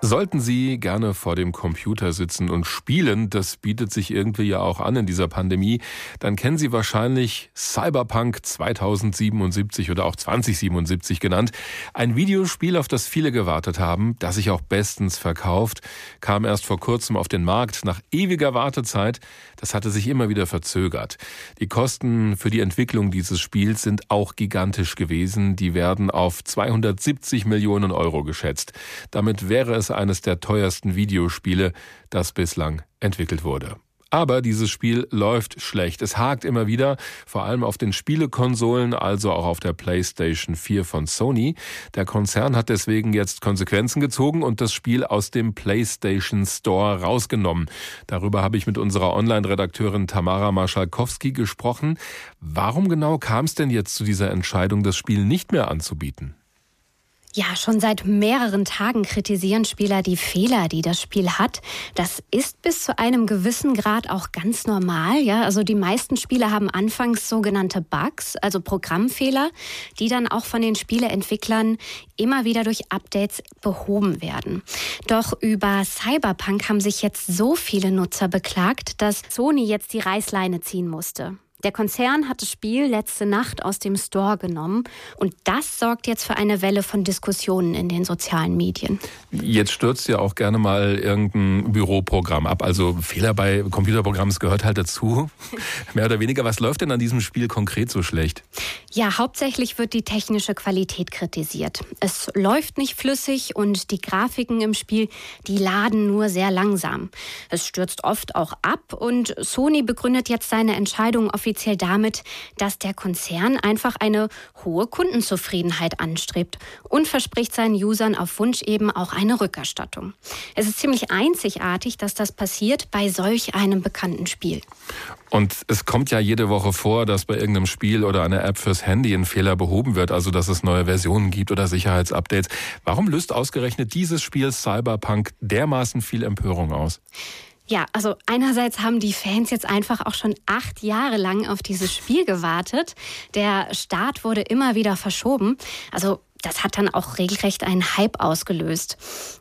Sollten Sie gerne vor dem Computer sitzen und spielen, das bietet sich irgendwie ja auch an in dieser Pandemie, dann kennen Sie wahrscheinlich Cyberpunk 2077 oder auch 2077 genannt. Ein Videospiel, auf das viele gewartet haben, das sich auch bestens verkauft, kam erst vor kurzem auf den Markt nach ewiger Wartezeit. Das hatte sich immer wieder verzögert. Die Kosten für die Entwicklung dieses Spiels sind auch gigantisch gewesen. Die werden auf 270 Millionen Euro geschätzt. Damit wäre es eines der teuersten Videospiele, das bislang entwickelt wurde. Aber dieses Spiel läuft schlecht. Es hakt immer wieder, vor allem auf den Spielekonsolen, also auch auf der PlayStation 4 von Sony. Der Konzern hat deswegen jetzt Konsequenzen gezogen und das Spiel aus dem PlayStation Store rausgenommen. Darüber habe ich mit unserer Online-Redakteurin Tamara Marschalkowski gesprochen. Warum genau kam es denn jetzt zu dieser Entscheidung, das Spiel nicht mehr anzubieten? Ja, schon seit mehreren Tagen kritisieren Spieler die Fehler, die das Spiel hat. Das ist bis zu einem gewissen Grad auch ganz normal. Ja, also die meisten Spiele haben anfangs sogenannte Bugs, also Programmfehler, die dann auch von den Spieleentwicklern immer wieder durch Updates behoben werden. Doch über Cyberpunk haben sich jetzt so viele Nutzer beklagt, dass Sony jetzt die Reißleine ziehen musste. Der Konzern hat das Spiel letzte Nacht aus dem Store genommen und das sorgt jetzt für eine Welle von Diskussionen in den sozialen Medien. Jetzt stürzt ja auch gerne mal irgendein Büroprogramm ab. Also Fehler bei Computerprogrammen gehört halt dazu. Mehr oder weniger. Was läuft denn an diesem Spiel konkret so schlecht? Ja, hauptsächlich wird die technische Qualität kritisiert. Es läuft nicht flüssig und die Grafiken im Spiel, die laden nur sehr langsam. Es stürzt oft auch ab und Sony begründet jetzt seine Entscheidung auf offiziell damit, dass der Konzern einfach eine hohe Kundenzufriedenheit anstrebt und verspricht seinen Usern auf Wunsch eben auch eine Rückerstattung. Es ist ziemlich einzigartig, dass das passiert bei solch einem bekannten Spiel. Und es kommt ja jede Woche vor, dass bei irgendeinem Spiel oder einer App fürs Handy ein Fehler behoben wird, also dass es neue Versionen gibt oder Sicherheitsupdates. Warum löst ausgerechnet dieses Spiel Cyberpunk dermaßen viel Empörung aus? Ja, also einerseits haben die Fans jetzt einfach auch schon acht Jahre lang auf dieses Spiel gewartet. Der Start wurde immer wieder verschoben. Also das hat dann auch regelrecht einen Hype ausgelöst.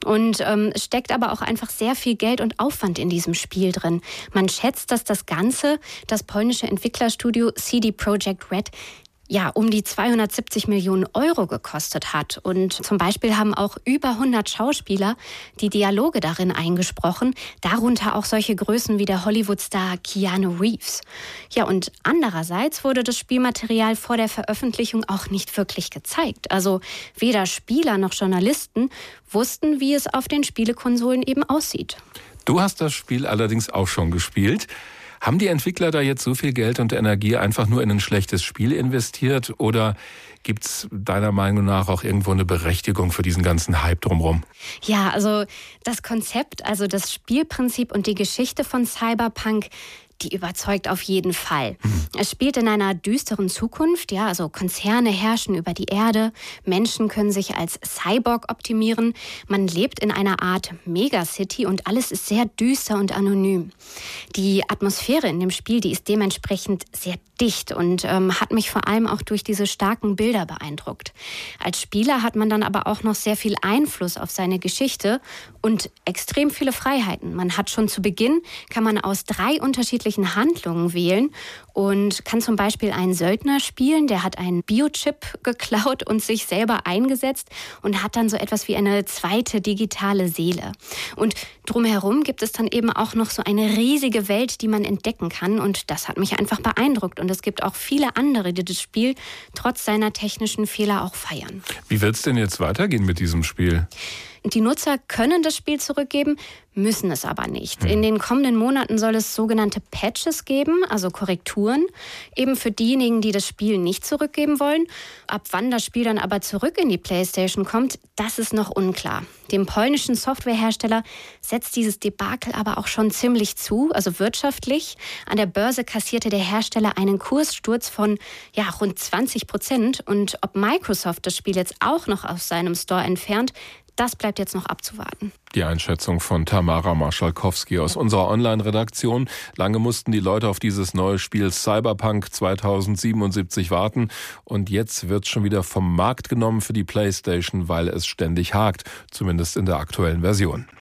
Und ähm, steckt aber auch einfach sehr viel Geld und Aufwand in diesem Spiel drin. Man schätzt, dass das Ganze das polnische Entwicklerstudio CD Projekt Red ja, um die 270 Millionen Euro gekostet hat. Und zum Beispiel haben auch über 100 Schauspieler die Dialoge darin eingesprochen, darunter auch solche Größen wie der Hollywood-Star Keanu Reeves. Ja, und andererseits wurde das Spielmaterial vor der Veröffentlichung auch nicht wirklich gezeigt. Also weder Spieler noch Journalisten wussten, wie es auf den Spielekonsolen eben aussieht. Du hast das Spiel allerdings auch schon gespielt. Haben die Entwickler da jetzt so viel Geld und Energie einfach nur in ein schlechtes Spiel investiert oder gibt es deiner Meinung nach auch irgendwo eine Berechtigung für diesen ganzen Hype drumherum? Ja, also das Konzept, also das Spielprinzip und die Geschichte von Cyberpunk, die überzeugt auf jeden Fall. Es spielt in einer düsteren Zukunft, ja, also Konzerne herrschen über die Erde, Menschen können sich als Cyborg optimieren, man lebt in einer Art Megacity und alles ist sehr düster und anonym. Die Atmosphäre in dem Spiel, die ist dementsprechend sehr dicht und ähm, hat mich vor allem auch durch diese starken Bilder beeindruckt. Als Spieler hat man dann aber auch noch sehr viel Einfluss auf seine Geschichte und extrem viele Freiheiten. Man hat schon zu Beginn, kann man aus drei unterschiedlichen Handlungen wählen und kann zum Beispiel einen Söldner spielen, der hat einen Biochip geklaut und sich selber eingesetzt und hat dann so etwas wie eine zweite digitale Seele. Und drumherum gibt es dann eben auch noch so eine riesige Welt, die man entdecken kann und das hat mich einfach beeindruckt und es gibt auch viele andere, die das Spiel trotz seiner technischen Fehler auch feiern. Wie wird es denn jetzt weitergehen mit diesem Spiel? Die Nutzer können das Spiel zurückgeben, müssen es aber nicht. In den kommenden Monaten soll es sogenannte Patches geben, also Korrekturen, eben für diejenigen, die das Spiel nicht zurückgeben wollen. Ab wann das Spiel dann aber zurück in die PlayStation kommt, das ist noch unklar. Dem polnischen Softwarehersteller setzt dieses Debakel aber auch schon ziemlich zu, also wirtschaftlich. An der Börse kassierte der Hersteller einen Kurssturz von ja, rund 20 Prozent. Und ob Microsoft das Spiel jetzt auch noch aus seinem Store entfernt, das bleibt jetzt noch abzuwarten. Die Einschätzung von Tamara Marschalkowski aus unserer Online-Redaktion. Lange mussten die Leute auf dieses neue Spiel Cyberpunk 2077 warten und jetzt wird schon wieder vom Markt genommen für die PlayStation, weil es ständig hakt, zumindest in der aktuellen Version.